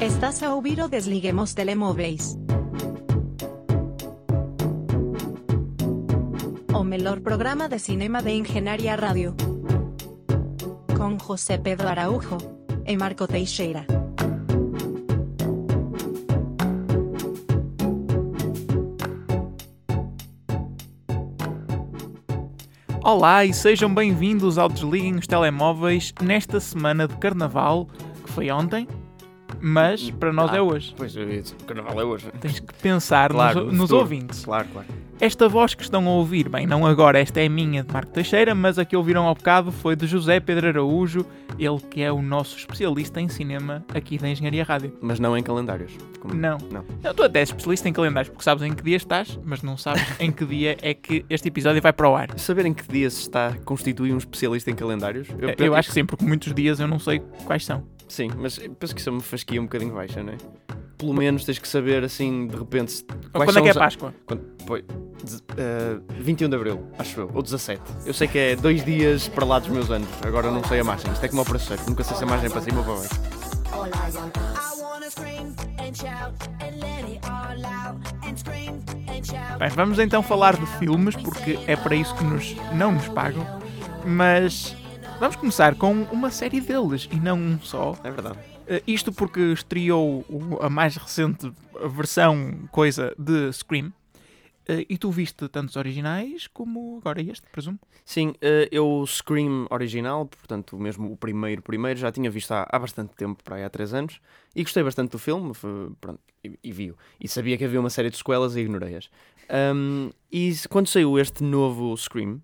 Estás a ouvir o Desliguemos Telemóveis. O melhor programa de cinema de Engenharia Rádio. Com José Pedro Araújo e Marco Teixeira. Olá e sejam bem-vindos ao Desliguem os Telemóveis nesta semana de Carnaval, que foi ontem, mas para nós Ah, é hoje. Pois, eu dizer, o carnaval é hoje. Tens que pensar Claro, nos, no nos ouvintes. Claro, claro. Esta voz que estão a ouvir, bem, não agora, esta é minha de Marco Teixeira, mas a que ouviram ao bocado foi de José Pedro Araújo, ele que é o nosso especialista em cinema aqui da Engenharia Rádio. Mas não em calendários. Como- Não. Não. Não, tu até és especialista em calendários, porque sabes em que dia estás, mas não sabes em que dia é que este episódio vai para o ar. Saber em que dia se está a constituir um especialista em calendários? Eu, acho que sim, porque muitos dias eu não sei quais são. Sim, mas penso que isso é uma fasquia um bocadinho baixa, não é? Pelo menos tens que saber, assim, de repente... se- quando é que é Páscoa? Quando, foi, dez- eh, 21 de Abril, acho eu, ou 17. Eu sei que é dois dias para lá dos meus anos, agora não sei a margem. Isto é como o preço certo, nunca sei se a margem é para cima ou para baixo. Bem, vamos então falar de filmes, porque é para isso que nos, não nos pagam, mas vamos começar com uma série deles e não um só. É verdade. Eh, Isto porque estreou a mais recente versão coisa de Scream. Eh, E tu viste tantos originais como agora este, presumo? Sim, eh, eu o Scream original, portanto, mesmo o primeiro primeiro, já tinha visto há, há bastante tempo, para aí há 3 anos, e gostei bastante do filme, foi- pronto, e, e vi-o. E sabia que havia uma série de sequelas e ignorei-as. Ahm, e quando saiu este novo Scream,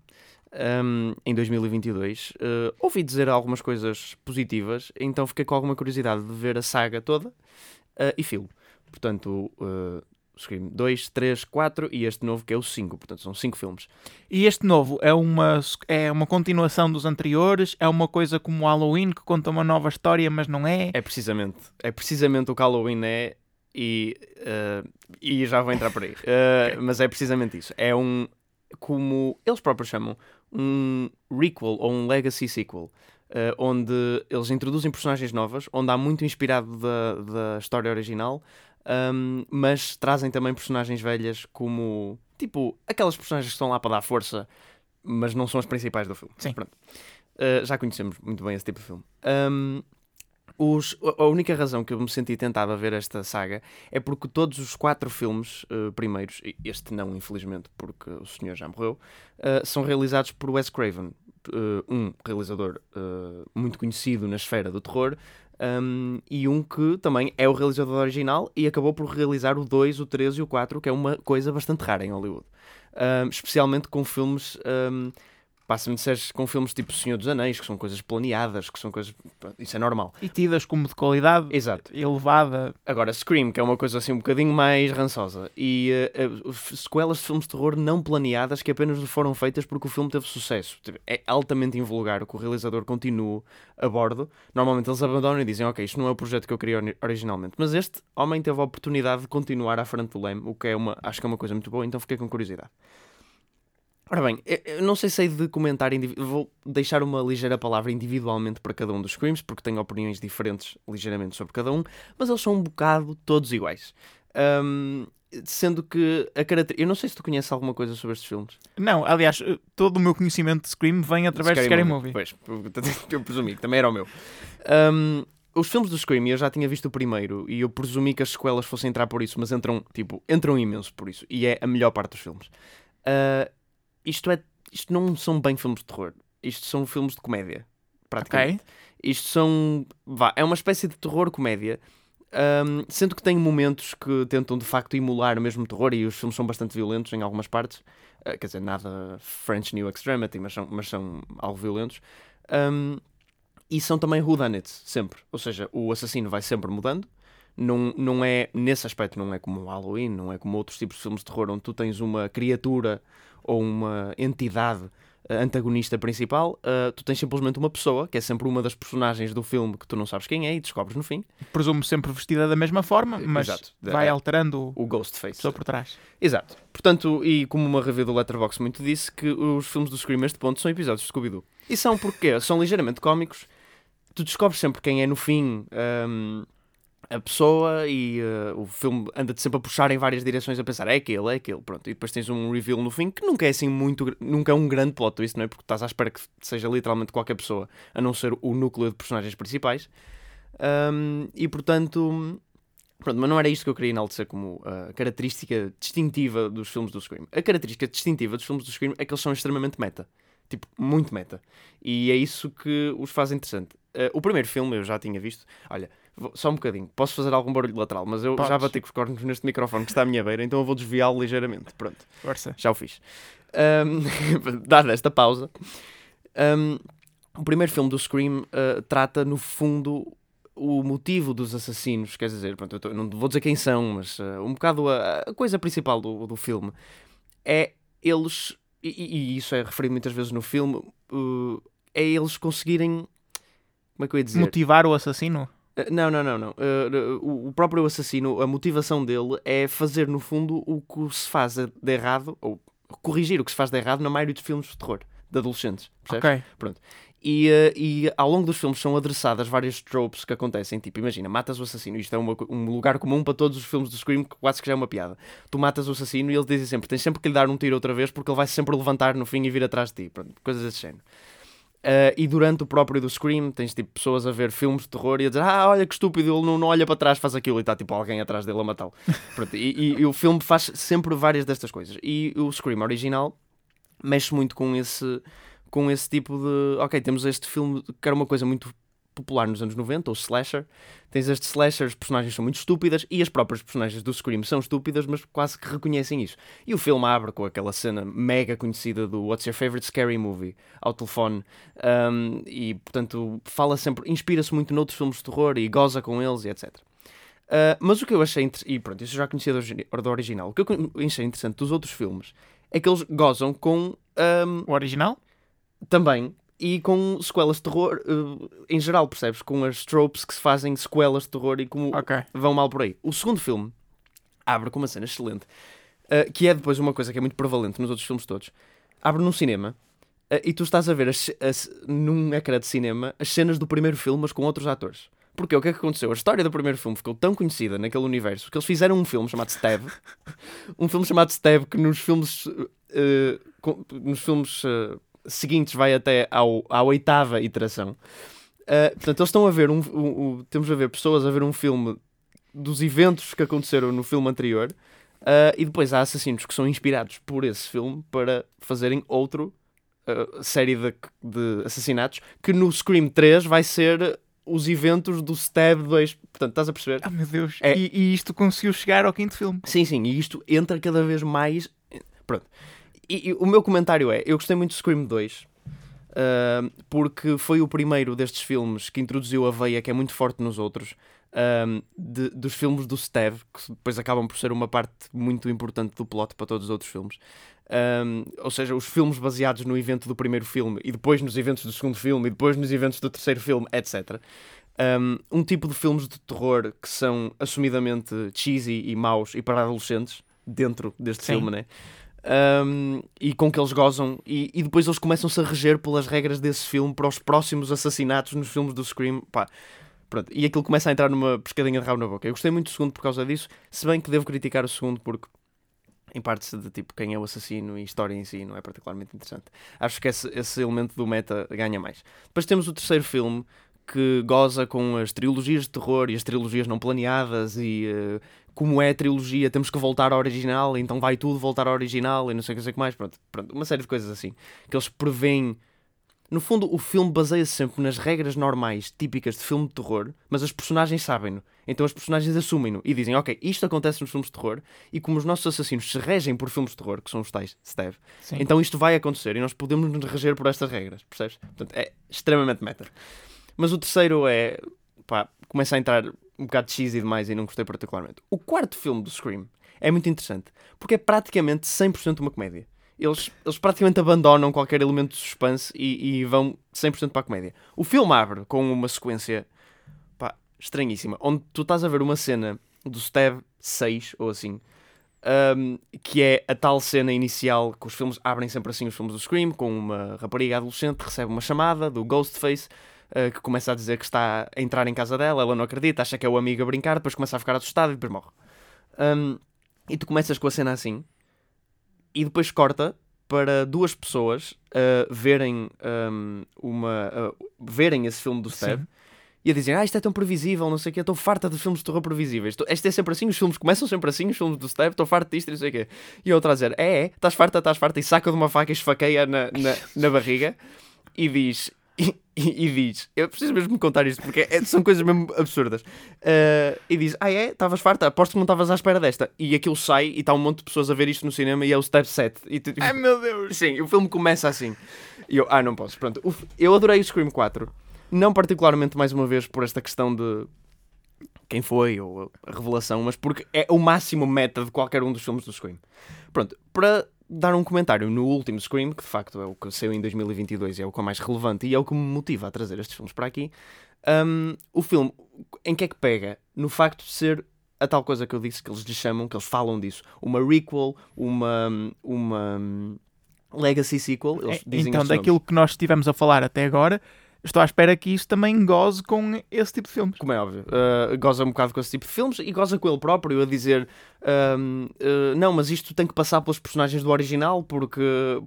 ahm, em 2022, eh, ouvi dizer algumas coisas positivas, então fiquei com alguma curiosidade de ver a saga toda eh, e filo. Portanto, eh, Scream 2, 3, 4 e este novo que é o 5, portanto são 5 filmes. E este novo é uma, é uma continuação dos anteriores? É uma coisa como o Halloween que conta uma nova história, mas não é? É precisamente, é precisamente o que Halloween é e, eh, e já vou entrar por aí. Eh, Mas é precisamente isso. É um, como eles próprios chamam, um requel ou um legacy sequel. eh, onde eles introduzem personagens novas, onde há muito inspirado da, da história original, ahm, mas trazem também personagens velhas como, tipo, aquelas personagens que estão lá para dar força, mas não são as principais do filme. Sim. Pronto. Eh, já conhecemos muito bem esse tipo de filme. Ahm, os- a única razão que eu me senti tentado a ver esta saga é porque todos os quatro filmes eh, primeiros, este não, infelizmente, porque o senhor já morreu, eh, são realizados por Wes Craven, eh, um realizador muito conhecido na esfera do terror. um, e um que também é o realizador original e acabou por realizar o 2, o 3 e o 4, que é uma coisa bastante rara em Hollywood. Um, especialmente com filmes um, Passa-me disseres com filmes tipo Senhor dos Anéis, que são coisas planeadas, que são coisas. Isso é normal. E tidas como de qualidade Exato. elevada. Agora, Scream, que é uma coisa assim um bocadinho mais rançosa, e eh, f- sequelas de filmes de terror não planeadas que apenas foram feitas porque o filme teve sucesso. Tipo, É altamente invulgar que o realizador continue a bordo. Normalmente eles abandonam e dizem: Ok, isto não é o projeto que eu queria ori- originalmente. Mas este homem teve a oportunidade de continuar à frente do leme, o que é uma, acho que é uma coisa muito boa, então fiquei com curiosidade. Ora bem, eu- não sei se hei de comentar, vou deixar uma ligeira palavra individualmente para cada um dos Screams, porque tenho opiniões diferentes ligeiramente sobre cada um, mas eles são um bocado todos iguais. Ahm, sendo que a característica. Eu não sei se tu conheces alguma coisa sobre estes filmes. Não, aliás, eh, todo o meu conhecimento de Scream vem através de Scary Movie. Pois, eu presumi que também era o meu. Ahm, os filmes do Scream, eu já tinha visto o primeiro e eu presumi que as sequelas fossem entrar por isso, mas entram, tipo, entram imenso por isso. E é a melhor parte dos filmes. Ah, isto é. Isto não são bem filmes de terror. Isto são filmes de comédia. Praticamente. Ok? Isto são. Vá, é uma espécie de terror-comédia. ahm, sendo que tem momentos que tentam de facto emular o mesmo terror e os filmes são bastante violentos em algumas partes. Ah, quer dizer, nada French New Extremity, mas são, mas são algo violentos. Ahm, e são também whodunits, sempre. Ou seja, o assassino vai sempre mudando. Não, não é, nesse aspecto, não é como o Halloween, não é como outros tipos de filmes de terror onde tu tens uma criatura ou uma entidade eh, antagonista principal, eh, tu tens simplesmente uma pessoa, que é sempre uma das personagens do filme que tu não sabes quem é e descobres no fim, Presumo sempre vestida da mesma forma, mas Exato. vai É. alterando o Ghostface. pessoa por trás. Exato. Portanto, e como uma review do Letterboxd muito disse, que os filmes do Scream este ponto são episódios de Scooby-Doo. E são porque são ligeiramente cómicos, tu descobres sempre quem é no fim, hum, a pessoa e eh, o filme anda-te sempre a puxar em várias direções a pensar é aquele, é aquele, pronto. E depois tens um reveal no fim que nunca é assim muito, nunca é um grande plot twist, não é? Porque estás à espera que seja literalmente qualquer pessoa, a não ser o núcleo de personagens principais. Ahm, e portanto, pronto, mas não era isto que eu queria enaltecer como a característica distintiva dos filmes do Scream. A característica distintiva dos filmes do Scream é que eles são extremamente meta. Tipo, muito meta. E é isso que os faz interessante. Eh, o primeiro filme eu já tinha visto. Olha, só um bocadinho. Posso fazer algum barulho lateral, mas eu já Podes. bati com os cornos neste microfone que está à minha beira, então eu vou desviá-lo ligeiramente. Pronto. Força. Já o fiz. Ahm, dada esta pausa, ahm, o primeiro filme do Scream ah, trata, no fundo, o motivo dos assassinos. Quer dizer, pronto, tô- não vou dizer quem são, mas ah, um bocado a, a coisa principal do, do filme é eles, e, e- e isso é referido muitas vezes no filme, uh, é eles conseguirem. Como é que eu ia dizer? Motivar o assassino? Uh, Não, não, não, não. Uh, o, próprio assassino, a motivação dele é fazer, no fundo, o que se faz de errado, ou corrigir o que se faz de errado na maioria dos filmes de terror, de adolescentes. percebes? Ok. E, uh, e ao longo dos filmes são adressadas várias tropes que acontecem. Tipo, imagina, matas o assassino. Isto é uma um lugar comum para todos os filmes do Scream, que quase que já é uma piada. Tu matas o assassino e eles dizem sempre: tens sempre que lhe dar um tiro outra vez porque ele vai sempre levantar no fim e vir atrás de ti. Pronto, coisas desse género. Uh, e durante o próprio do Scream, tens tipo pessoas a ver filmes de terror e a dizer: Ah, olha que estúpido, ele não, não olha para trás, faz aquilo e está tipo alguém atrás dele a matá-lo. E, e- e o filme faz sempre várias destas coisas. E o Scream original mexe muito com esse, com esse tipo de. Ok, temos este filme que era uma coisa muito popular nos anos 90, o slasher. Tens este slasher, as personagens são muito estúpidas e as próprias personagens do Scream são estúpidas, mas quase que reconhecem isso. E o filme abre com aquela cena mega conhecida do What's Your Favorite Scary Movie ao telefone. Um, e portanto fala sempre, inspira-se muito noutros filmes de terror e goza com eles e etc. Uh, mas o que eu achei interessante, e pronto, isso eu já conhecia do, do original, o que eu achei interessante dos outros filmes é que eles gozam com um, O original? também e com sequelas de terror uh, em geral, percebes? Com as tropes que se fazem sequelas de terror e como Ok. vão mal por aí. O segundo filme abre com uma cena excelente, uh, que é depois uma coisa que é muito prevalente nos outros filmes todos. Abre num cinema uh, e tu estás a ver as, as- num ecrã de cinema as cenas do primeiro filme, mas com outros atores. Porque o que é que aconteceu? A história do primeiro filme ficou tão conhecida naquele universo que eles fizeram um filme chamado Stab. um filme chamado Stab que nos filmes, com- nos filmes seguintes vai até ao, à oitava iteração. Uh, portanto, eles estão a ver um, um- um- temos a ver pessoas a ver um filme dos eventos que aconteceram no filme anterior uh, e depois há assassinos que são inspirados por esse filme para fazerem outro uh, série de, de assassinatos que no Scream 3 vai ser os eventos do Stab 2. Portanto, estás a perceber? Ah, meu Deus. É- E, e isto conseguiu chegar ao quinto filme. Sim, sim, e isto entra cada vez mais. Pronto. E, e o meu comentário é: eu gostei muito de Scream 2. ah, porque foi o primeiro destes filmes que introduziu a veia que é muito forte nos outros ah, de- dos filmes do Steve, que depois acabam por ser uma parte muito importante do plot para todos os outros filmes. Ah, ou seja, os filmes baseados no evento do primeiro filme e depois nos eventos do segundo filme e depois nos eventos do terceiro filme, etc. Um, um tipo de filmes de terror que são assumidamente cheesy e maus e para adolescentes dentro deste Sim. filme, né? Um, e com que eles gozam e, e depois eles começam-se a reger pelas regras desse filme para os próximos assassinatos nos filmes do Scream, pá. Pronto, e aquilo começa a entrar numa pescadinha de rabo na boca. Eu gostei muito do segundo por causa disso, se bem que devo criticar o segundo porque em parte de tipo quem é o assassino e história em si não é particularmente interessante. Acho que esse, esse elemento do meta ganha mais. Depois temos o terceiro filme que goza com as trilogias de terror e as trilogias não planeadas e eh, como é a trilogia temos que voltar ao original, então vai tudo voltar ao original e não sei o que mais, pronto, pronto, uma série de coisas assim que eles preveem. No fundo, o filme baseia-se sempre nas regras normais, típicas de filme de terror, mas as personagens sabem-no. Então as personagens assumem-no e dizem, ok, isto acontece nos filmes de terror e como os nossos assassinos se regem por filmes de terror, que são os tais Steve, então isto vai acontecer e nós podemos nos reger por estas regras, percebes? Portanto, é extremamente meta. Mas o terceiro é. pá, começa a entrar um bocado cheesy demais e não gostei particularmente. O quarto filme do Scream é muito interessante porque é praticamente 100% uma comédia. Eles, eles praticamente abandonam qualquer elemento de suspense e, e vão 100% para a comédia. O filme abre com uma sequência pá, estranhíssima, onde tu estás a ver uma cena do Stab 6 ou assim, um, que é a tal cena inicial que os filmes abrem sempre assim, os filmes do Scream, com uma rapariga adolescente recebe uma chamada do Ghostface uh, que começa a dizer que está a entrar em casa dela, ela não acredita, acha que é o amigo a brincar, depois começa a ficar assustado e depois morre. Um, e tu começas com a cena assim, e depois corta para duas pessoas uh, verem um, uma uh, verem esse filme do Steve e a dizem, ah, isto é tão previsível, não sei o quê, estou farta de filmes de terror previsíveis. Este é sempre assim, os filmes começam sempre assim, os filmes do Steve, estou farta disto e não sei o quê. E a outra a dizer, é, é, estás farta, estás farta, e saca de uma faca e esfaqueia na, na, na barriga e diz, e, e- e diz, eu preciso mesmo me contar isto porque é- são coisas mesmo absurdas. Uh, e diz, ah é, estavas farta, aposto que não estavas à espera desta. E aquilo sai e está um monte de pessoas a ver isto no cinema e é o Step 7. E tu, Ai meu Deus! Sim, o filme começa assim. E eu, ah, não posso. Pronto, O f- eu adorei o Scream 4. Não particularmente, mais uma vez, por esta questão de quem foi ou a revelação, mas porque é o máximo meta de qualquer um dos filmes do Scream. Pronto, para dar um comentário no último Scream, que de facto é o que saiu em 2022 e é o que é mais relevante e é o que me motiva a trazer estes filmes para aqui, hum, o filme, em que é que pega? No facto de ser a tal coisa que eu disse que eles lhe chamam, que eles falam disso, uma requel, uma, uma hum, legacy sequel, eles É, dizem então, daquilo que nós estivemos a falar até agora, estou à espera que isso também goze com esse tipo de filmes. Como é óbvio, uh, goza um bocado com esse tipo de filmes e goza com ele próprio a dizer um, uh, não, mas isto tem que passar pelos personagens do original porque,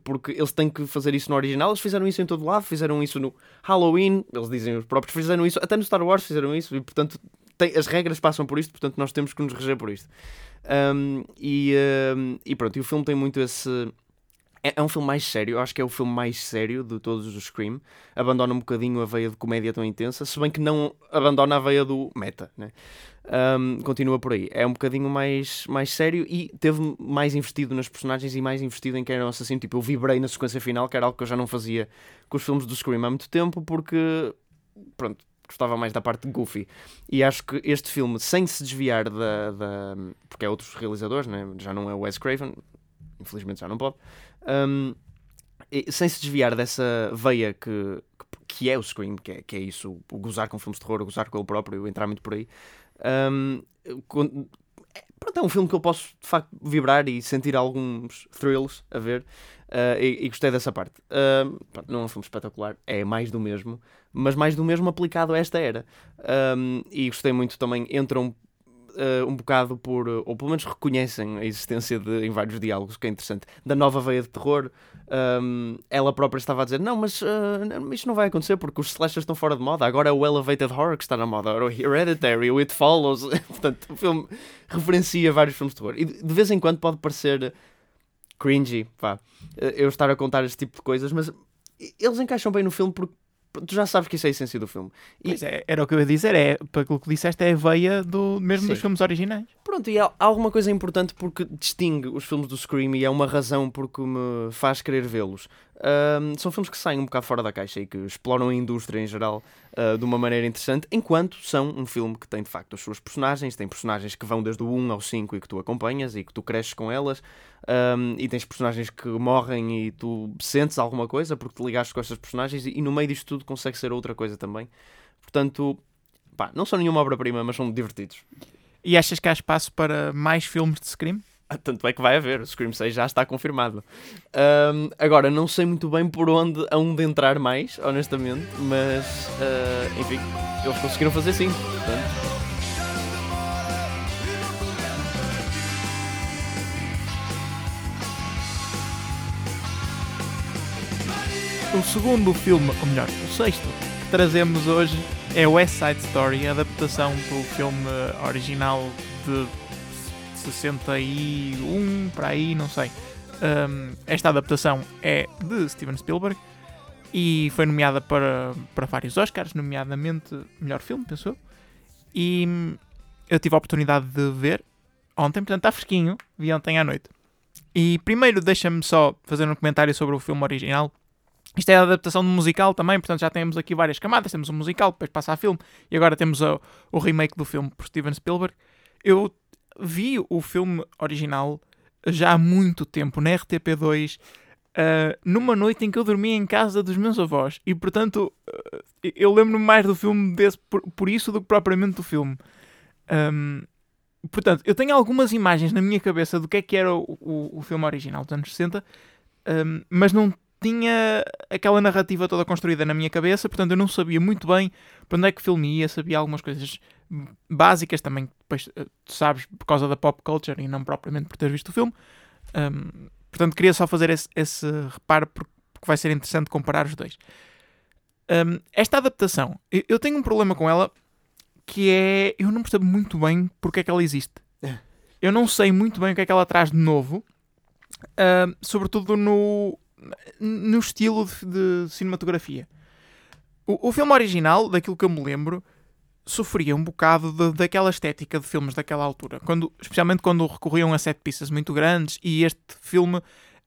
porque eles têm que fazer isso no original. Eles fizeram isso em todo lado, fizeram isso no Halloween, eles dizem os próprios, fizeram isso, até no Star Wars fizeram isso e portanto tem- as regras passam por isto, portanto nós temos que nos reger por isto. Um, e, um, e pronto, e o filme tem muito esse. É, é um filme mais sério, eu acho que é o filme mais sério de todos os Scream. Abandona um bocadinho a veia de comédia tão intensa, se bem que não abandona a veia do meta, né? Um, continua por aí. É um bocadinho mais, mais sério e teve mais investido nas personagens e mais investido em quem era o assassino. Tipo, eu vibrei na sequência final, que era algo que eu já não fazia com os filmes do Scream há muito tempo, porque, pronto, gostava mais da parte goofy. E acho que este filme, sem se desviar da. da porque é outros realizadores, né? já não é o Wes Craven, infelizmente já não pode. Um, sem se desviar dessa veia que, que, é o Scream, que é, que é isso, o gozar com filmes de terror, o gozar com ele próprio, entrar muito por aí. Um, con- é, pronto, é um filme que eu posso de facto vibrar e sentir alguns thrills a ver. uh, e, e gostei dessa parte. Um, pronto, não é um filme espetacular, é mais do mesmo, mas mais do mesmo aplicado a esta era. Um, e gostei muito também, entram uh, um bocado por, uh, ou pelo menos reconhecem a existência de, em vários diálogos, que é interessante, da nova veia de terror. Um, ela própria estava a dizer: Não, mas uh, isto não vai acontecer porque os slashers estão fora de moda. Agora é o Elevated Horror que está na moda, o Hereditary, o It Follows. Portanto, o filme referencia vários filmes de terror. E de vez em quando pode parecer cringy, pá, eu estar a contar este tipo de coisas, mas eles encaixam bem no filme porque tu já sabes que isso é a essência do filme. E- é, era o que eu ia dizer, é, para aquilo que disseste, é a veia do, mesmo dos Sim. filmes originais. Pronto, e há, alguma coisa importante porque distingue os filmes do Scream e é uma razão porque me faz querer vê-los. Ahm, são filmes que saem um bocado fora da caixa e que exploram a indústria em geral ah, de uma maneira interessante, enquanto são um filme que tem de facto as suas personagens, tem personagens que vão desde o 1 ao 5 e que tu acompanhas e que tu cresces com elas, ahm, e tens personagens que morrem e tu sentes alguma coisa porque te ligaste com estas personagens e, e no meio disto tudo consegue ser outra coisa também. Portanto, pá, não são nenhuma obra-prima, mas são divertidos. E achas que há espaço para mais filmes de Scream? Ah, Tanto é que vai haver, o Scream 6 já está confirmado. Ahm, agora, não sei muito bem por onde hão de entrar mais, honestamente, mas ah, enfim, eles conseguiram fazer sim. Portanto, O segundo filme, ou melhor, o sexto, que trazemos hoje é West Side Story, a adaptação do filme original de 61 para aí, não sei. Um, esta adaptação é de Steven Spielberg e foi nomeada para, para vários Oscars, nomeadamente melhor filme, pensou. E eu tive a oportunidade de ver ontem, portanto está fresquinho, vi ontem à noite. E primeiro deixa-me só fazer um comentário sobre o filme original. Isto é a adaptação do musical também, portanto já temos aqui várias camadas. Temos o musical, depois passa a filme, e agora temos o, remake do filme por Steven Spielberg. Eu vi o filme original já há muito tempo, na RTP2, ah, numa noite em que eu dormia em casa dos meus avós. E portanto, ah, eu lembro-me mais do filme desse por, por isso do que propriamente do filme. Ahm, portanto, eu tenho algumas imagens na minha cabeça do que é que era o, o, o filme original dos anos 60, ahm, mas não tinha aquela narrativa toda construída na minha cabeça, portanto eu não sabia muito bem para onde é que o filme ia, sabia algumas coisas básicas também, depois eh, tu sabes, por causa da pop culture e não propriamente por ter visto o filme. Um, portanto, queria só fazer esse, esse reparo porque, porque vai ser interessante comparar os dois. Um, esta adaptação, eu, tenho um problema com ela que é. Eu não percebo muito bem porque é que ela existe. Eu não sei muito bem o que é que ela traz de novo, ah, sobretudo no, no estilo de, de cinematografia. O, o filme original, daquilo que eu me lembro, sofria um bocado de- daquela estética de filmes daquela altura, quando, especialmente quando recorriam a set pieces muito grandes. E este filme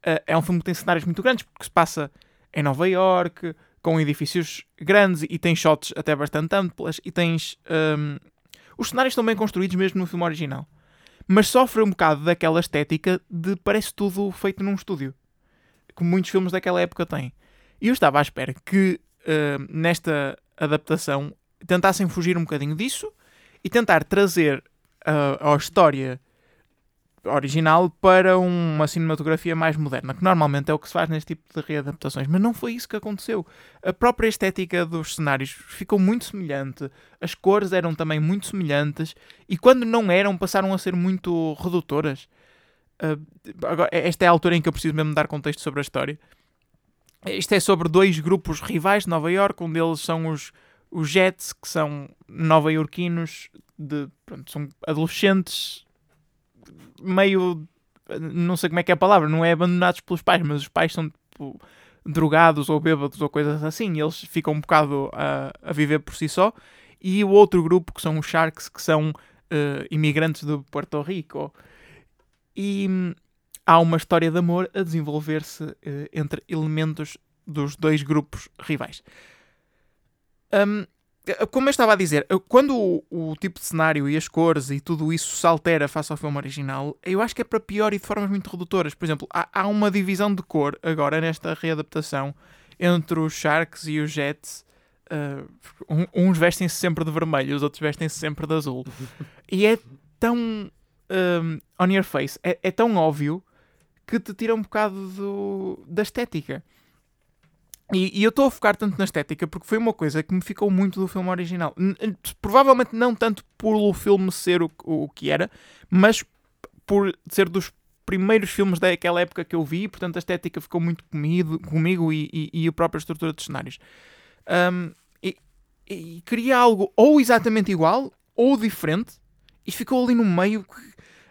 ah, é um filme que tem cenários muito grandes, porque se passa em Nova York, com edifícios grandes e tem shots até bastante amplas. E tens. ahm, os cenários estão bem construídos mesmo no filme original mas sofre um bocado daquela estética de parece tudo feito num estúdio, como muitos filmes daquela época têm. E eu estava à espera que eh, nesta adaptação tentassem fugir um bocadinho disso e tentar trazer a, a história original para uma cinematografia mais moderna, que normalmente é o que se faz neste tipo de readaptações, mas não foi isso que aconteceu. A própria estética dos cenários ficou muito semelhante, as cores eram também muito semelhantes e quando não eram passaram a ser muito redutoras. Ah, agora, esta é a altura em que eu preciso mesmo dar contexto sobre a história. Isto é sobre dois grupos rivais de Nova York, um deles são os, os Jets, que são nova-iorquinos, são adolescentes meio. Não sei como é que é a palavra, não é abandonados pelos pais, mas os pais são tipo, drogados ou bêbados ou coisas assim, e eles ficam um bocado a, a viver por si só. E o outro grupo, que são os Sharks, que são eh, imigrantes de Porto Rico. E hum, há uma história de amor a desenvolver-se eh, entre elementos dos dois grupos rivais. Hum, como eu estava a dizer, quando o, o tipo de cenário e as cores e tudo isso se altera face ao filme original, eu acho que é para pior e de formas muito redutoras. Por exemplo, há, há uma divisão de cor agora nesta readaptação entre os Sharks e os Jets. Uh, um- uns vestem-se sempre de vermelho, os outros vestem-se sempre de azul. e é tão um, on your face, é, é tão óbvio que te tira um bocado do- da estética. E, e eu estou a focar tanto na estética porque foi uma coisa que me ficou muito do filme original. Provavelmente não tanto por o filme ser o, o que era, mas por ser dos primeiros filmes daquela época que eu vi, portanto a estética ficou muito comido, comigo e, e, e a própria estrutura dos cenários. Um, e, e queria algo ou exatamente igual ou diferente e ficou ali no meio.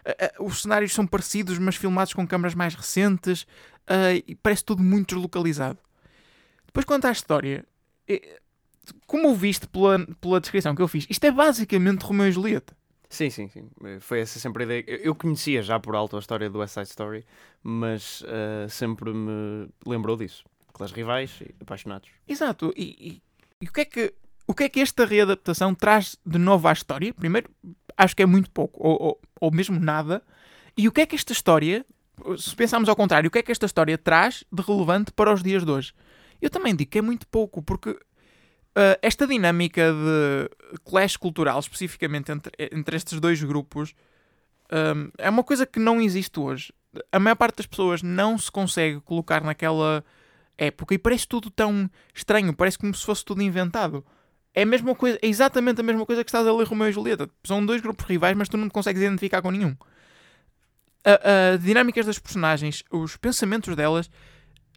Ah, os cenários são parecidos, mas filmados com câmaras mais recentes ah, e parece tudo muito deslocalizado. Depois, quanto à história, como o viste pela, pela descrição que eu fiz, isto é basicamente Romeu e Julieta. Sim, sim, sim. Foi essa sempre a ideia. Eu conhecia já por alto a história do West Side Story, mas eh, sempre me lembrou disso. Clãs rivais e apaixonados. Exato. E, e- e o, que é que, o que é que esta readaptação traz de novo à história? Primeiro, acho que é muito pouco, ou, ou, ou mesmo nada. E o que é que esta história, se pensarmos ao contrário, o que é que esta história traz de relevante para os dias de hoje? Eu também digo que é muito pouco, porque ah, esta dinâmica de clash cultural, especificamente entre, entre estes dois grupos, ahm, é uma coisa que não existe hoje. A maior parte das pessoas não se consegue colocar naquela época e parece tudo tão estranho, parece como se fosse tudo inventado. É a mesma coisa, é exatamente a mesma coisa que estás a ler Romeu e Julieta. São dois grupos rivais, mas tu não te consegues identificar com nenhum. A- As dinâmicas das personagens, os pensamentos delas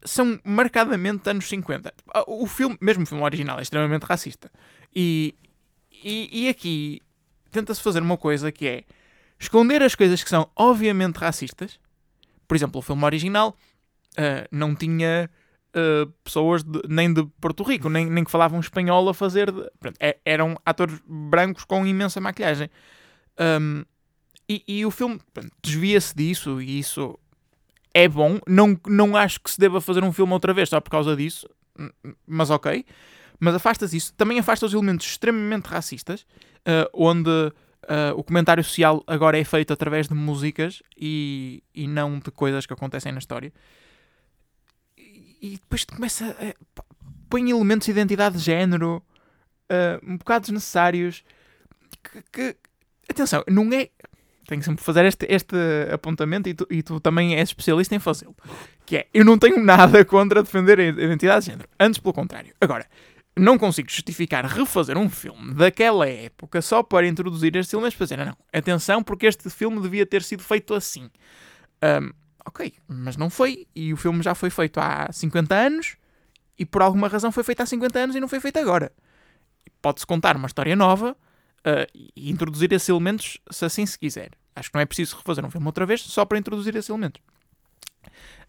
são marcadamente anos 50. Ah, O filme, mesmo o filme original, é extremamente racista. E, e, e aqui tenta-se fazer uma coisa que é esconder as coisas que são obviamente racistas. Por exemplo, o filme original ah, não tinha ah, pessoas de- nem de Porto Rico, nem, nem que falavam espanhol a fazer. de- pronto, é- eram atores brancos com imensa maquilhagem. Ahm, e, e o filme desvia-se disso e isso é bom. Não, não acho que se deva fazer um filme outra vez só por causa disso, m- m- mas ok. Mas afasta-se isso. Também afasta os elementos extremamente racistas, ah, onde ah, o comentário social agora é feito através de músicas e, e não de coisas que acontecem na história. E, depois começa a. pá, põe elementos de identidade de género ah, um bocado desnecessários. Que, que- atenção, não é. tenho sempre que fazer este, este apontamento e tu, e tu também és especialista em fazê-lo. Que é, eu não tenho nada contra defender a identidade de género. Antes, pelo contrário. Agora, não consigo justificar refazer um filme daquela época só para introduzir estes elementos para dizer, não, atenção, porque este filme devia ter sido feito assim. Ahm, ok, mas não foi, e o filme já foi feito há 50 anos, e por alguma razão foi feito há 50 anos e não foi feito agora. Pode-se contar uma história nova ah, e introduzir esses elementos se assim se quiser. Acho que não é preciso refazer um filme outra vez só para introduzir esses elementos.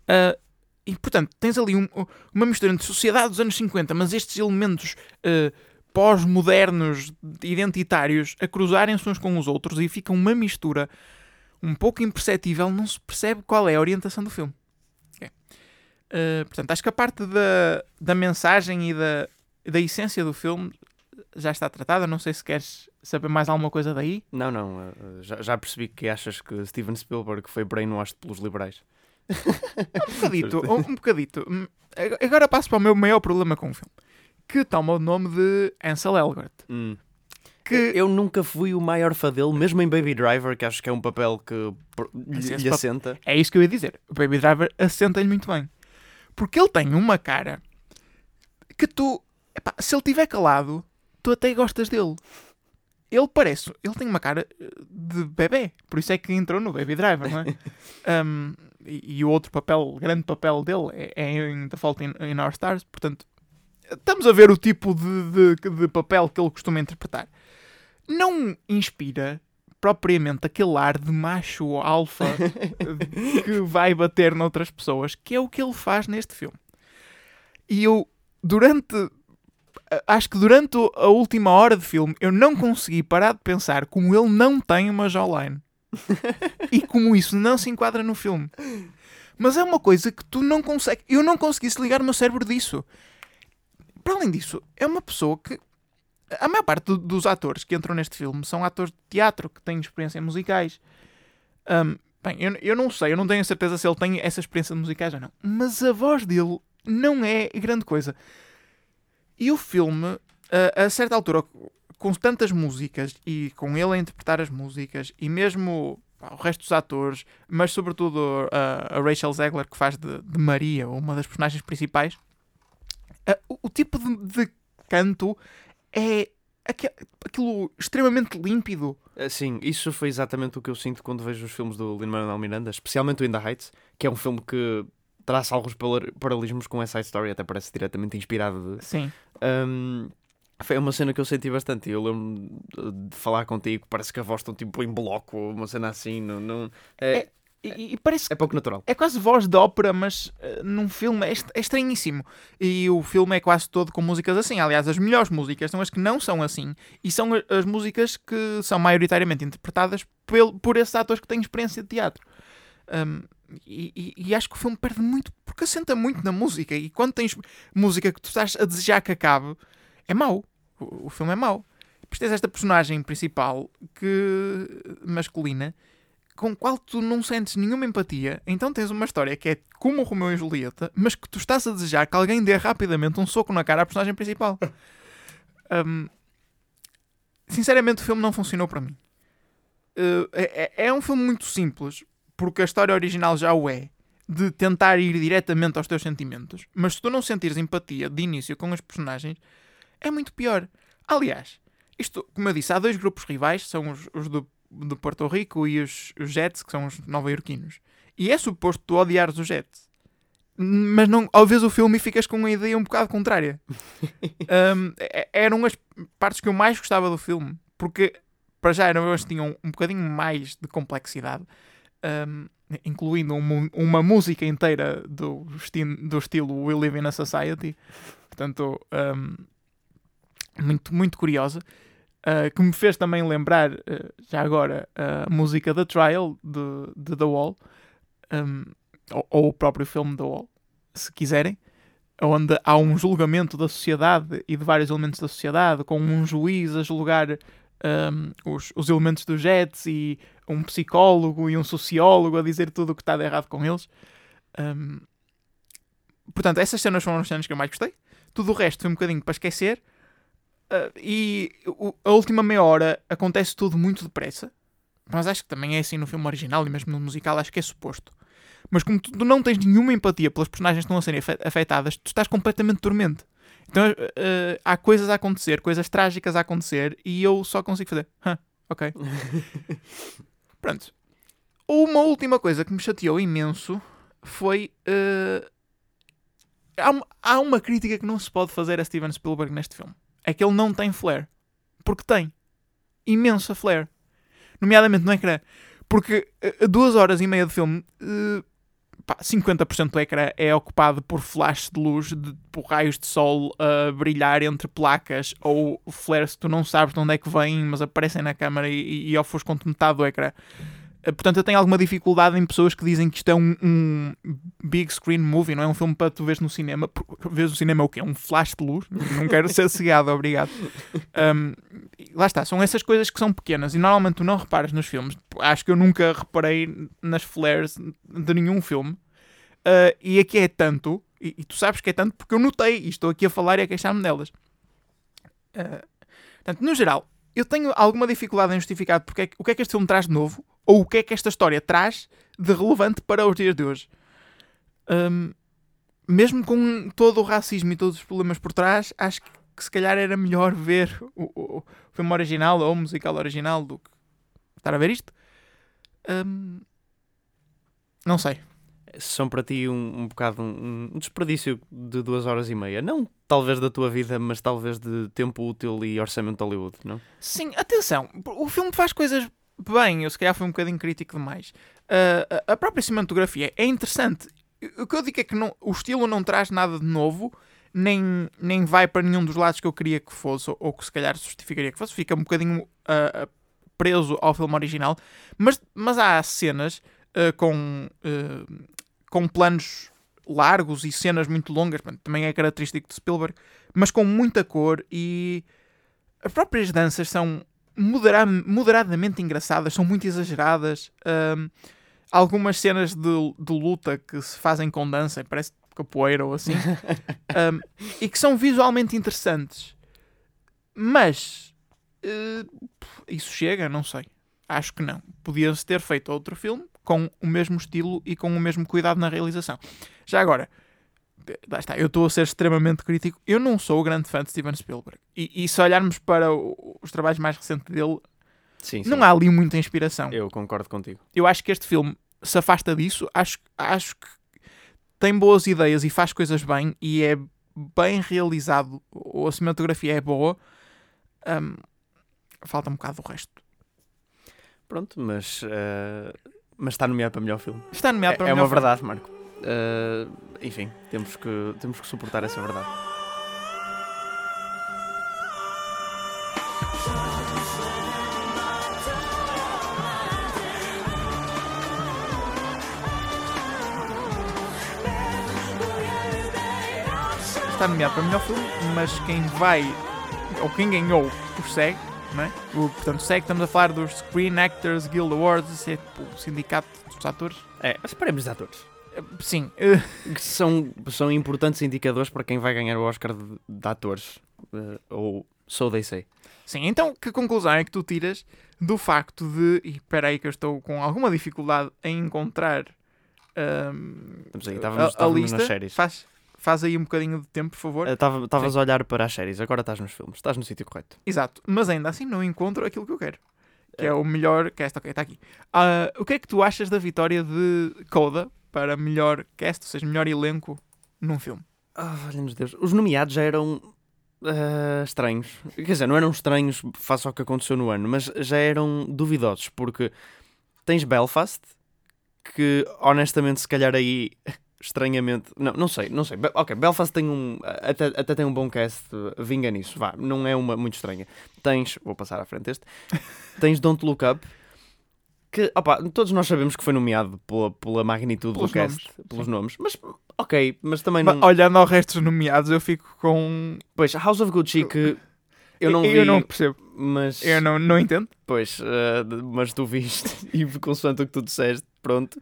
Ah, e portanto, tens ali um- uma mistura entre sociedade dos anos 50, mas estes elementos ah, pós-modernos, identitários, a cruzarem-se uns com os outros e fica uma mistura um pouco imperceptível, não se percebe qual é a orientação do filme. Ok. Uh, portanto, acho que a parte da, da mensagem e da, da essência do filme já está tratada. Não sei se queres saber mais alguma coisa daí. Não, não, eh, já, já percebi que achas que Steven Spielberg foi brainwashed pelos liberais. Um bocadito, um, um bocadito. Hum, ag- Agora passo para o meu maior problema com o filme, que toma o nome de Ansel Elgort. Hum. Que Eu nunca fui o maior fã dele, mesmo em Baby Driver, que acho que é um papel que lhe, Esse lhe assenta. é isso que eu ia dizer. O Baby Driver assenta-lhe muito bem. Porque ele tem uma cara que tu, epá, se ele estiver calado, tu até gostas dele. Ele parece, ele tem uma cara eh, de bebê, por isso é que entrou no Baby Driver, não é? Um, e, e o outro papel, grande papel dele é, é em The Fault in, in Our Stars, portanto, estamos a ver o tipo de, de, de papel que ele costuma interpretar. Não inspira propriamente aquele ar de macho alfa que vai bater noutras pessoas, que é o que ele faz neste filme. E eu, durante. Acho que durante a última hora de filme eu não consegui parar de pensar como ele não tem uma jawline. e como isso não se enquadra no filme. Mas é uma coisa que tu não consegues. Eu não consegui desligar o meu cérebro disso. Para além disso, é uma pessoa que. A maior parte do- dos atores que entram neste filme são atores de teatro que têm experiência em musicais. Ahm, bem, eu, eu não sei, eu não tenho a certeza se ele tem essa experiência de musicais ou não. Mas a voz dele não é grande coisa. E o filme, a, a certa altura, com tantas músicas e com ele a interpretar as músicas e mesmo pá, o resto dos atores, mas sobretudo a, a Rachel Zegler que faz de, de Maria, uma das personagens principais, o, o tipo de, de canto é aquilo extremamente límpido. Ah, Sim, isso foi exatamente o que eu sinto quando vejo os filmes do Lin-Manuel Miranda, especialmente o In the Heights, que é um filme que traça alguns paral- paralelismos com essa Story, até parece diretamente inspirado de, Sim. Hum, foi uma cena que eu senti bastante. Eu lembro de falar contigo, parece que a voz estão tipo em bloco, uma cena assim. Não, não- é, E, e parece é pouco natural. É quase voz de ópera, mas eh, num filme é, est- é estranhíssimo. E o filme é quase todo com músicas assim. Aliás, as melhores músicas são as que não são assim. E são as músicas que são maioritariamente interpretadas pel- por esses atores que têm experiência de teatro. Um, e, e- e acho que o filme perde muito porque assenta muito na música. E quando tens música que tu estás a desejar que acabe, é mau. O, o filme é mau. Depois tens esta personagem principal que masculina com qual tu não sentes nenhuma empatia, então tens uma história que é como o Romeu e Julieta, mas que tu estás a desejar que alguém dê rapidamente um soco na cara à personagem principal. Um, sinceramente, o filme não funcionou para mim. Uh, é, é- é um filme muito simples, porque a história original já o é, de tentar ir diretamente aos teus sentimentos, mas se tu não sentires empatia de início com os personagens, é muito pior. Aliás, isto, como eu disse, há dois grupos rivais, são os, os do, de Porto Rico e os, os Jets, que são os nova-iorquinos. E é suposto tu odiares os Jets. Mas não, ao vês o filme e ficas com uma ideia um bocado contrária. Um, é- eram as partes que eu mais gostava do filme, porque para já eram as que tinham um bocadinho mais de complexidade, um, incluindo uma, uma música inteira do, esti- do estilo We Live in a Society. Portanto, muito, muito curiosa. Uh, que me fez também lembrar, uh, já agora, a música The Trial de, de The Wall, um, ou, ou o próprio filme The Wall, se quiserem, onde há um julgamento da sociedade e de vários elementos da sociedade, com um juiz a julgar um, os, os elementos dos Jets e um psicólogo e um sociólogo a dizer tudo o que está de errado com eles. Um, portanto, essas cenas foram as cenas que eu mais gostei. Tudo o resto foi um bocadinho para esquecer. Uh, e o- a última meia hora acontece tudo muito depressa. mas acho que também é assim no filme original e mesmo no musical, acho que é suposto. Mas como tu não tens nenhuma empatia pelas personagens que estão a serem afe- afetadas, tu estás completamente dormente. Então eh, há coisas a acontecer, coisas trágicas a acontecer, e eu só consigo fazer. Hã, ok. Pronto. Uma última coisa que me chateou imenso foi. eh, há, uma- há uma crítica que não se pode fazer a Steven Spielberg neste filme. É que ele não tem flair. Porque tem. Imensa flair. Nomeadamente no ecrã. Porque eh, duas horas e meia de filme. eh, pá, 50% do ecrã é ocupado por flashes de luz, de, por raios de sol a brilhar entre placas ou flares que tu não sabes de onde é que vêm, mas aparecem na câmara e, e ofuscam-te metade do ecrã. Eh, Portanto, eu tenho alguma dificuldade em pessoas que dizem que isto é um, um big screen movie, não é um filme para tu veres no cinema. Vês no cinema o quê? Um flash de luz? Não quero ser cegado, obrigado. Um, lá está, são essas coisas que são pequenas e normalmente tu não reparas nos filmes. Acho que eu nunca reparei nas flares de nenhum filme. Uh, e aqui é tanto, e, e tu sabes que é tanto porque eu notei e estou aqui a falar e a queixar-me delas. Uh, portanto, no geral, eu tenho alguma dificuldade em justificar porque é que- o que é que este filme traz de novo ou o que é que esta história traz de relevante para os dias de hoje. Um, mesmo com todo o racismo e todos os problemas por trás, acho que, se calhar era melhor ver o, o- o filme original ou o musical original do que estar a ver isto. Um, não sei. São para ti um, um bocado um, um desperdício de duas horas e meia. Não talvez da tua vida, mas talvez de tempo útil e orçamento de Hollywood, não? Sim, atenção, o filme faz coisas bem, eu se calhar fui um bocadinho crítico demais. Ah, a- própria cinematografia é interessante. O que eu digo é que não- o estilo não traz nada de novo, nem, nem vai para nenhum dos lados que eu queria que fosse, ou, que se calhar justificaria que fosse, fica um bocadinho ah, preso ao filme original, mas, mas há cenas ah, com, com planos largos e cenas muito longas, também é característico de Spielberg, mas com muita cor e as próprias danças são modera- moderadamente engraçadas, são muito exageradas. Ahm, algumas cenas de, de luta que se fazem com dança, parece capoeira ou assim, ahm, e que são visualmente interessantes. Mas eh, isso chega, não sei. Acho que não. Podia-se ter feito outro filme com o mesmo estilo e com o mesmo cuidado na realização. Já agora, lá está, eu estou a ser extremamente crítico. Eu não sou o grande fã de Steven Spielberg. E, e se olharmos para o- os trabalhos mais recentes dele, Sim, sim. não há ali muita inspiração. Eu concordo contigo. Eu acho que este filme se afasta disso. Acho, acho que tem boas ideias e faz coisas bem e é bem realizado. Ou a cinematografia é boa. Ahm, falta um bocado do resto. Pronto, mas, eh, mas está nomeado para melhor filme. Está nomeado É, para é melhor uma filme. verdade, Marco. Eh, enfim, temos que, temos que suportar essa verdade. Está nomeado para melhor filme, mas quem vai, ou quem ganhou, SEG, não é? O, portanto, SEG, estamos a falar dos Screen Actors Guild Awards, isso é tipo, o sindicato dos atores. É, os prémios de atores. Eh, Sim, eh, Que são, são importantes indicadores para quem vai ganhar o Oscar de, de atores. eh, ou so they say. sim. Então, que conclusão é que tu tiras do facto de. E espera aí que eu estou com alguma dificuldade em encontrar ahm, Estamos aí, a- estávamos, a, estávamos lista. nas séries. Faz, faz aí um bocadinho de tempo, por favor. Eh, tava- Estavas a olhar para as séries, agora estás nos filmes. Estás no sítio correto. Exato, mas ainda assim não encontro aquilo que eu quero. Que é, É. o melhor cast. Ok, está aqui. Ah, o que é que tu achas da vitória de Coda para melhor cast, ou seja, melhor elenco num filme? Ah, valha-nos Deus. Os nomeados já eram ah, estranhos. Quer dizer, não eram estranhos face ao que aconteceu no ano, mas já eram duvidosos, porque tens Belfast, que honestamente, se calhar aí, estranhamente. Não, não sei, não sei. Ok, Belfast tem um. Até, até tem um bom cast, vinga nisso, vá, não é uma muito estranha. Tens. Vou passar à frente este. Tens Don't Look Up. Que, opa, todos nós sabemos que foi nomeado pela, pela magnitude Pelos do cast, nomes, pelos sim. nomes, mas ok, mas também Ba- não. Olhando ao resto dos nomeados, eu fico com. Pois, House of Gucci que eu não vi, eu não percebo. mas Eu não, não entendo. pois, eh, mas tu viste e consoante o que tu disseste, pronto.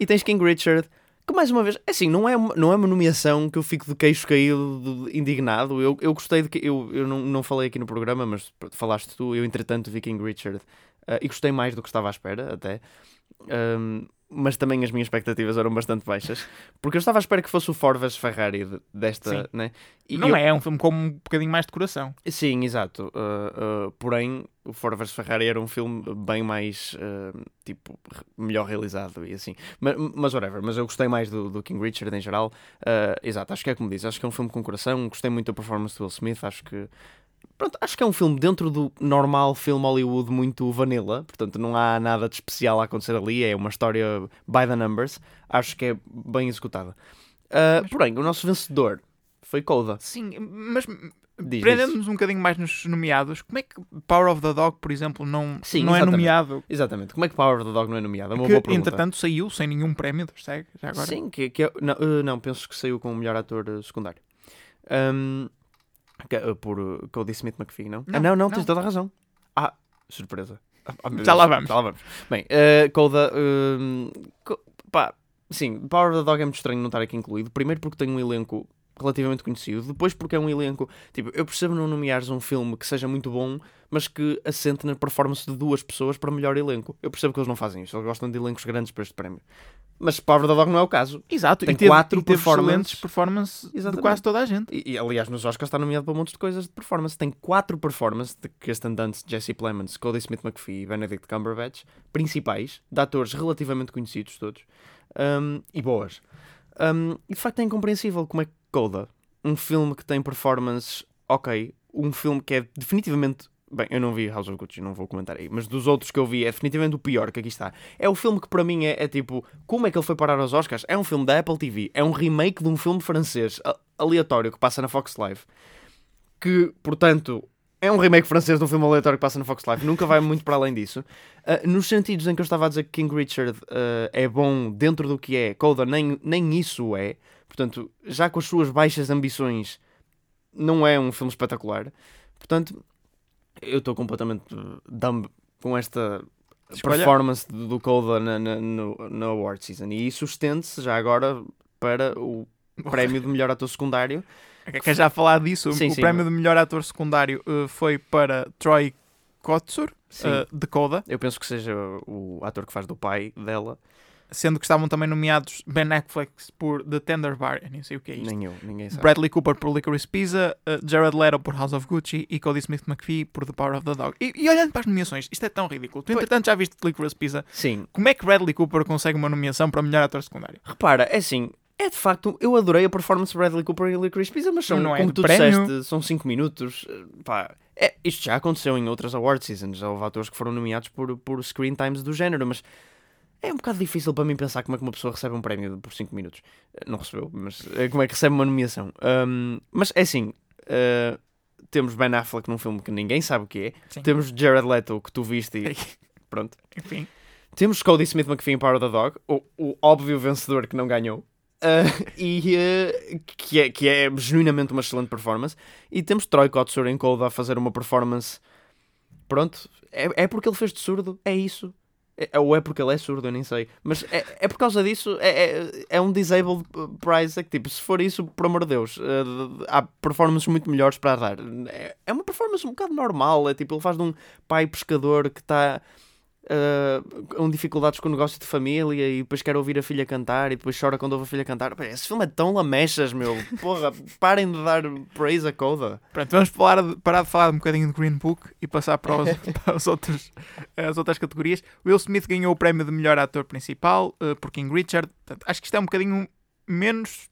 E tens King Richard, que mais uma vez, é assim, não é uma, não é uma nomeação que eu fico de queixo caído, de- indignado. Eu, eu gostei de que eu, eu não, não falei aqui no programa, mas falaste tu, eu entretanto vi King Richard Uh, e gostei mais do que estava à espera, até. Um, mas também as minhas expectativas eram bastante baixas. Porque eu estava à espera que fosse o Ford vs Ferrari de- desta. Sim. Né? E Não eu- é, é um filme com um bocadinho mais de coração. Sim, exato. Uh, uh, porém, o Ford vs Ferrari era um filme bem mais, uh, tipo, melhor realizado e assim. Mas, mas whatever, mas eu gostei mais do, do King Richard em geral. Exato, acho que é como diz, acho que é um filme com coração. Gostei muito da performance do Will Smith, acho que... Pronto, acho que é um filme dentro do normal filme Hollywood muito vanilla, portanto não há nada de especial a acontecer ali, é uma história by the numbers, acho que é bem executada. Uh, porém, o nosso vencedor foi Coda. Sim, mas prendendo-nos um bocadinho mais nos nomeados, como é que Power of the Dog, por exemplo, não, Sim, não é nomeado? Exatamente. Como é que Power of the Dog não é nomeado? É uma que, boa pergunta. entretanto, saiu sem nenhum prémio, segue, já agora. Sim, que, que é- não, eh, não, penso que saiu com o melhor ator eh, secundário. Eh, por eh, Cody Smith McPhee, não? ah, Não, não, não, tens não. toda a razão. Ah, surpresa. Ah, ah, Já lá vamos. Já lá vamos. Bem, eh, Coda. ehm, co- pá, sim, Power of the Dog é muito estranho não estar aqui incluído. Primeiro porque tem um elenco relativamente conhecido. Depois porque é um elenco. Tipo, eu percebo não nomeares um filme que seja muito bom, mas que assente na performance de duas pessoas para melhor elenco. Eu percebo que eles não fazem isso. Eles gostam de elencos grandes para este prémio. Mas of the Dog não é o caso. Exato, Tem e teve, quatro performances. excelentes performances de quase toda a gente. E, e, aliás, nos Oscars está nomeado para um monte de coisas de performance. Tem quatro performances de Kirsten Dunst, Jesse Plemons, Cody Smith McPhee e Benedict Cumberbatch, principais, de atores relativamente conhecidos todos, um, e boas. Um, e de facto é incompreensível como é que Coda, um filme que tem performances ok, um filme que é definitivamente. Bem, eu não vi House of Gucci, não vou comentar aí, mas dos outros que eu vi é definitivamente o pior que aqui está. É o filme que para mim é, é tipo, como é que ele foi parar aos Oscars? É um filme da Apple TV, é um remake de um filme francês aleatório que passa na Fox Live, que, portanto, é um remake francês de um filme aleatório que passa na Fox Live, nunca vai muito para além disso. Ah, nos sentidos em que eu estava a dizer que King Richard ah, é bom dentro do que é, Coda nem, nem isso é, portanto, já com as suas baixas ambições, não é um filme espetacular. Portanto, eu estou completamente uh, dumb com esta Escolha. performance do Coda na, na, no, na Award Season. E isso estende-se já agora para o prémio de melhor ator secundário. Quer já falar disso? Sim, o sim. prémio de melhor ator secundário eh, foi para Troy Kotsur, eh, de Coda, Eu penso que seja o ator que faz do pai dela. Sendo que estavam também nomeados Ben Affleck por The Tender Bar, eu nem sei o que é isto. Nem eu, ninguém sabe. Bradley Cooper por Licorice Pizza, eh, Jared Leto por House of Gucci e Cody Smith McPhee por The Power of the Dog. E, e olhando para as nomeações, isto é tão ridículo. Tu, entretanto, já viste Licorice Pizza. Sim, Como é que Bradley Cooper consegue uma nomeação para melhor ator secundário? repara, é assim. É de facto, eu adorei a performance de Bradley Cooper em Licorice Pizza, mas são, Não é como tu prémio. disseste, são 5 minutos. eh, Pá, é, isto já aconteceu em outras award seasons. Houve atores que foram nomeados por, por screen times do género, mas é um bocado difícil para mim pensar como é que uma pessoa recebe um prémio por 5 minutos. Eh, Não recebeu, mas eh, como é que recebe uma nomeação. Ahm, mas é assim, eh, temos Ben Affleck num filme que ninguém sabe o que é. Sim. Temos Jared Leto, que tu viste e pronto. Enfim, Temos Cody Smith McPhee em Power of the Dog, o, o óbvio vencedor que não ganhou. Ah, e ah, que, é, que é genuinamente uma excelente performance. E temos Troy Kotsur em Cold a fazer uma performance. Pronto, é, é porque ele fez de surdo, é isso. É, ou é porque ele é surdo, eu nem sei. Mas é, é por causa disso, é, é, é um disabled prize. É que, tipo, se for isso, por amor de Deus, ah, há performances muito melhores para dar. É, é uma performance um bocado normal. É tipo, ele faz de um pai pescador que está uh, com dificuldades com o negócio de família e depois quer ouvir a filha cantar e depois chora quando ouve a filha cantar. Pá, Esse filme é tão lamechas, meu. Porra, parem de dar praise a Coda. pronto, vamos falar de- parar de falar um bocadinho de Green Book e passar para, os, para os outros, as outras categorias. Will Smith ganhou o prémio de melhor ator principal eh, por King Richard. Portanto, acho que isto é um bocadinho menos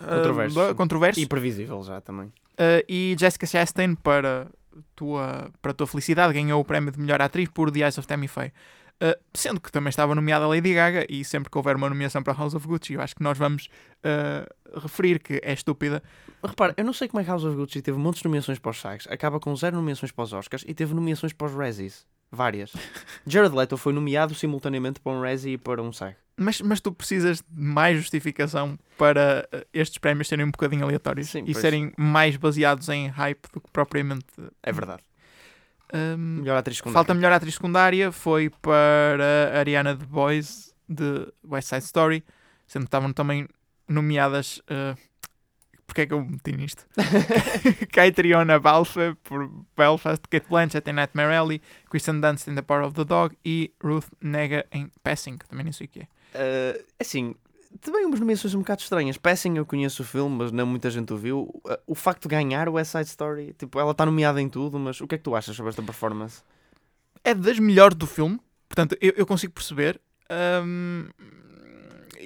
eh, Controverso. controverso. E previsível já também. Uh, e Jessica Chastain, para tua, para a tua felicidade, ganhou o prémio de melhor atriz por The Eyes of Tammy Faye. Uh, sendo que também estava nomeada Lady Gaga, e sempre que houver uma nomeação para House of Gucci, eu acho que nós vamos uh, referir que é estúpida. Repara, eu não sei como é que House of Gucci teve muitas nomeações para os SAGs, acaba com zero nomeações para os Oscars e teve nomeações para os Razzies. Várias. Jared Leto foi nomeado simultaneamente para um Razzie e para um SAG. Mas, mas tu precisas de mais justificação para uh, estes prémios serem um bocadinho aleatórios Sim, e pois. serem mais baseados em hype do que propriamente. É verdade. um, Melhor atriz secundária. Falta melhor atriz secundária foi para Ariana DeBois de West Side Story, sendo que estavam também nomeadas. uh, porque é que eu meti nisto. Catriona Balfe por Belfast, Kate Blanchett em Nightmare Alley, Kristen Dunst em The Power of the Dog e Ruth Nega em Passing, também nem sei o que é. Uh, assim, também umas nomeações um bocado estranhas. Passing, eu conheço o filme, mas não muita gente o viu. Uh, O facto de ganhar o West Side Story, tipo, ela está nomeada em tudo, mas o que é que tu achas sobre esta performance? É das melhores do filme, portanto, eu, eu consigo perceber. Ahm,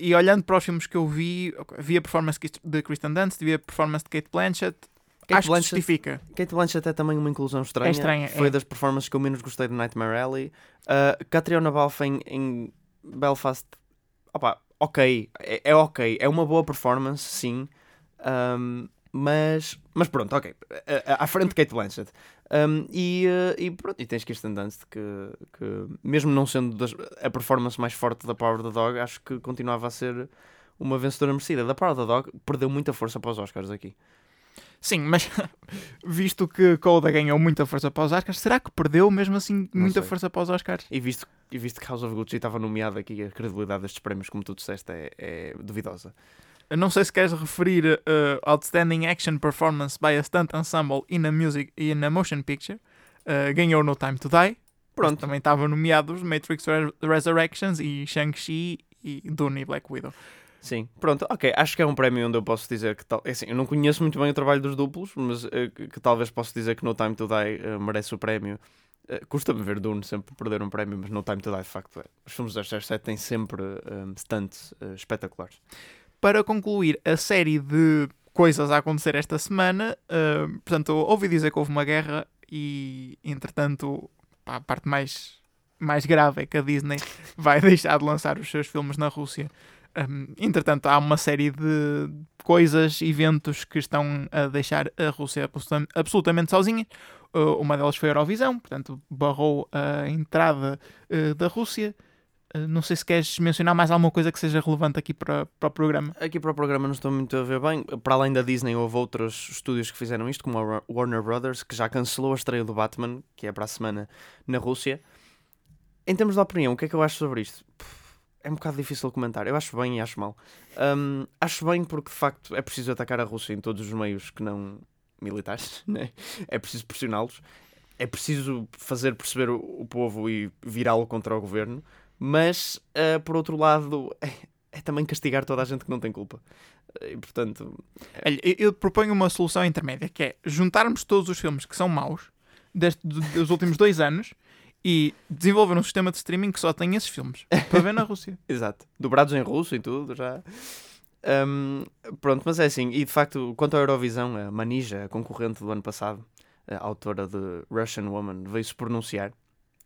e olhando para os filmes que eu vi, vi a performance de Kristen Dunst, vi a performance de Kate Blanchett, Kate acho Blanchett- que justifica. Kate Blanchett é também uma inclusão estranha. É estranha, Foi é. das performances que eu menos gostei de Nightmare Alley. Uh, Catriona Balfe em, em Belfast, opa, ok, é, é ok, é uma boa performance, sim, Um, mas, mas pronto, ok, à- à frente de Kate Blanchett. Um, e, uh, e pronto, e tens Kirsten Dunst que, que mesmo não sendo das- a performance mais forte da Power of the Dog, acho que continuava a ser uma vencedora merecida. Da Power of the Dog perdeu muita força para os Oscars aqui. Sim, mas visto que Coda ganhou muita força para os Oscars, será que perdeu mesmo assim muita força para os Oscars? E visto, e visto que House of Gucci estava nomeado aqui, a credibilidade destes prémios, como tu disseste, é, é duvidosa. Não sei se queres referir uh, Outstanding Action Performance by a Stunt Ensemble in a Music in a Motion Picture. Uh, ganhou No Time to Die. Pronto. Também estavam nomeados Matrix Re- Resurrections e Shang-Chi e Dune e Black Widow. Sim, pronto, ok. Acho que é um prémio onde eu posso dizer que tal. é Assim, eu não conheço muito bem o trabalho dos duplos, mas eh, que, que talvez posso dizer que No Time to Die eh, merece o prémio. Eh, Custa-me ver Dune sempre perder um prémio, mas No Time to Die, de facto, é. Os filmes da 007 têm sempre eh, stunts espetaculares. Para concluir a série de coisas a acontecer esta semana, uh, portanto, ouvi dizer que houve uma guerra e, entretanto, pá, a parte mais, mais grave é que a Disney vai deixar de lançar os seus filmes na Rússia. Um, entretanto, há uma série de coisas, eventos que estão a deixar a Rússia absolutam- absolutamente sozinha. Uh, uma delas foi a Eurovisão, portanto, barrou a entrada uh, da Rússia. Uh, não sei se queres mencionar mais alguma coisa que seja relevante aqui para, para o programa. Aqui para o programa não estou muito a ver bem. Para além da Disney, houve outros estúdios que fizeram isto, como a Wa- Warner Brothers, que já cancelou a estreia do Batman, que é para a semana na Rússia. Em termos de opinião, o que é que eu acho sobre isto? É um bocado difícil comentar. Eu acho bem e acho mal. Hum, acho bem porque, de facto, é preciso atacar a Rússia em todos os meios que não militares. Né? É preciso pressioná-los. É preciso fazer perceber o povo e virá-lo contra o governo. Mas, ah, por outro lado, é, é também castigar toda a gente que não tem culpa. E, portanto, Olha, eu- eu proponho uma solução intermédia, que é juntarmos todos os filmes que são maus deste, dos últimos dois anos e desenvolver um sistema de streaming que só tem esses filmes para ver na Rússia. Exato. Dobrados em russo e tudo, já. Hum, pronto, mas é assim. E de facto, quanto à Eurovisão, a Manija, a concorrente do ano passado, a autora de Russian Woman, veio-se pronunciar.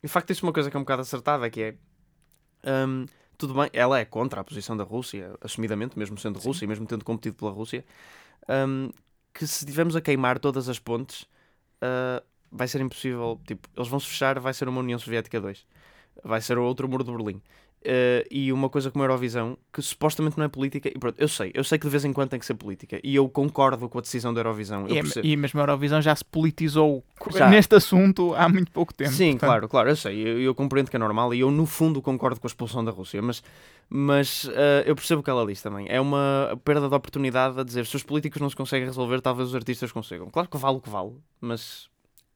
E de facto, isso é uma coisa que é um bocado acertada, que é. Hum, tudo bem, ela é contra a posição da Rússia, assumidamente, mesmo sendo Rússia, e mesmo tendo competido pela Rússia, hum, que se estivermos a queimar todas as pontes, ah, vai ser impossível. Tipo, eles vão se fechar, vai ser uma União Soviética 2. Vai ser outro muro de Berlim. Uh, e uma coisa como a Eurovisão, que supostamente não é política, e pronto, eu sei, eu sei que de vez em quando tem que ser política, e eu concordo com a decisão da Eurovisão. Eu E, é- e mesmo a Eurovisão já se politizou Já. neste assunto há muito pouco tempo. Sim, portanto, claro, claro, eu sei, eu, eu compreendo que é normal e eu no fundo concordo com a expulsão da Rússia, mas, mas uh, eu percebo o que ela diz também. É uma perda de oportunidade a dizer se os políticos não se conseguem resolver, talvez os artistas consigam. Claro que vale o que vale, mas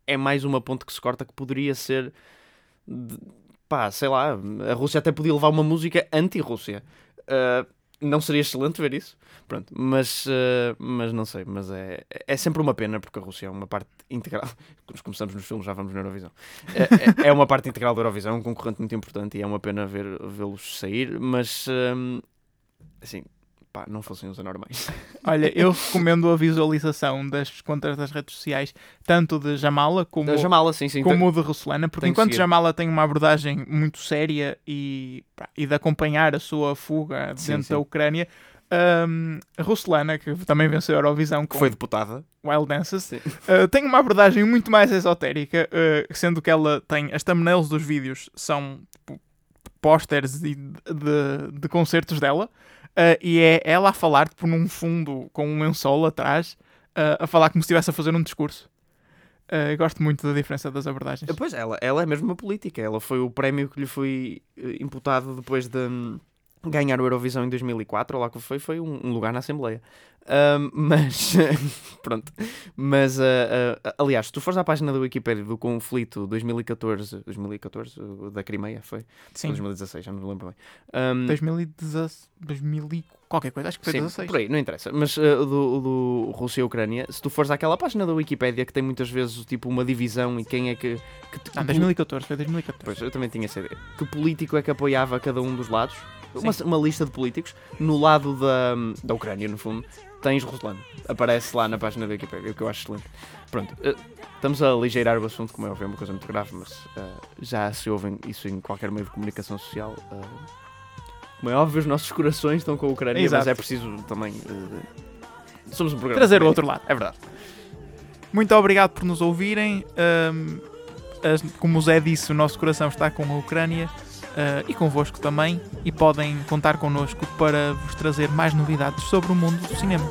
é mais uma ponte que se corta que poderia ser. de- pá, sei lá, a Rússia até podia levar uma música anti-Rússia. Uh, não seria excelente ver isso? Pronto, mas, uh, mas não sei, mas é, é sempre uma pena porque a Rússia é uma parte integral. Quando começamos nos filmes, já vamos na Eurovisão. É, é- é uma parte integral da Eurovisão, um concorrente muito importante e é uma pena ver, vê-los sair, mas um, assim, pá, não fossem os anormais. Olha, eu recomendo a visualização das contas das redes sociais, tanto de Jamala como, Da Jamala, sim, sim. como o de Russelana, porque enquanto. Jamala tem uma abordagem muito séria e, pá, e de acompanhar a sua fuga Sim, dentro sim. da Ucrânia, Russelana, que também venceu a Eurovisão que com foi deputada. Wild Dances, uh, tem uma abordagem muito mais esotérica, uh, sendo que ela tem as thumbnails dos vídeos são tipo, pósteres e de, de, de concertos dela, uh, e é ela a falar tipo, num fundo com um lençol atrás, uh, a falar como se estivesse a fazer um discurso. Uh, gosto muito da diferença das abordagens. Pois, ela, ela é mesmo uma política. Ela foi o prémio que lhe foi eh, imputado depois de, ganhar o Eurovisão em 2004, ou lá que foi, foi um, um lugar na Assembleia. Ahm, mas, pronto. Mas, ah, ah, aliás, se tu fores à página da Wikipedia do conflito 2014, 2014 o da Crimeia, foi? Sim, 2016, já não me lembro bem. Ahm, 2016, 2000 e qualquer coisa, acho que foi Sim, 16. por aí, não interessa. Mas uh, do, do Rússia e Ucrânia, se tu fores àquela página da Wikipédia que tem muitas vezes tipo uma divisão e quem é que. que que 2014, foi 2014. Pois, eu também tinha essa ideia. Que político é que apoiava cada um dos lados? Uma, uma lista de políticos. No lado da, da Ucrânia, no fundo, tens Ruslano. Aparece lá na página da Wikipédia, o que eu acho excelente. Pronto, uh, estamos a aligeirar o assunto, como é óbvio, é uma coisa muito grave, mas uh, já se ouvem isso em qualquer meio de comunicação social. uh, como é óbvio, os nossos corações estão com a Ucrânia, mas Exato. é preciso também. somos um programa. Trazer o outro lado. É verdade. Muito obrigado por nos ouvirem. Ahm, as- como o Zé disse, o nosso coração está com a Ucrânia ah, e convosco também. E podem contar connosco para vos trazer mais novidades sobre o mundo do cinema.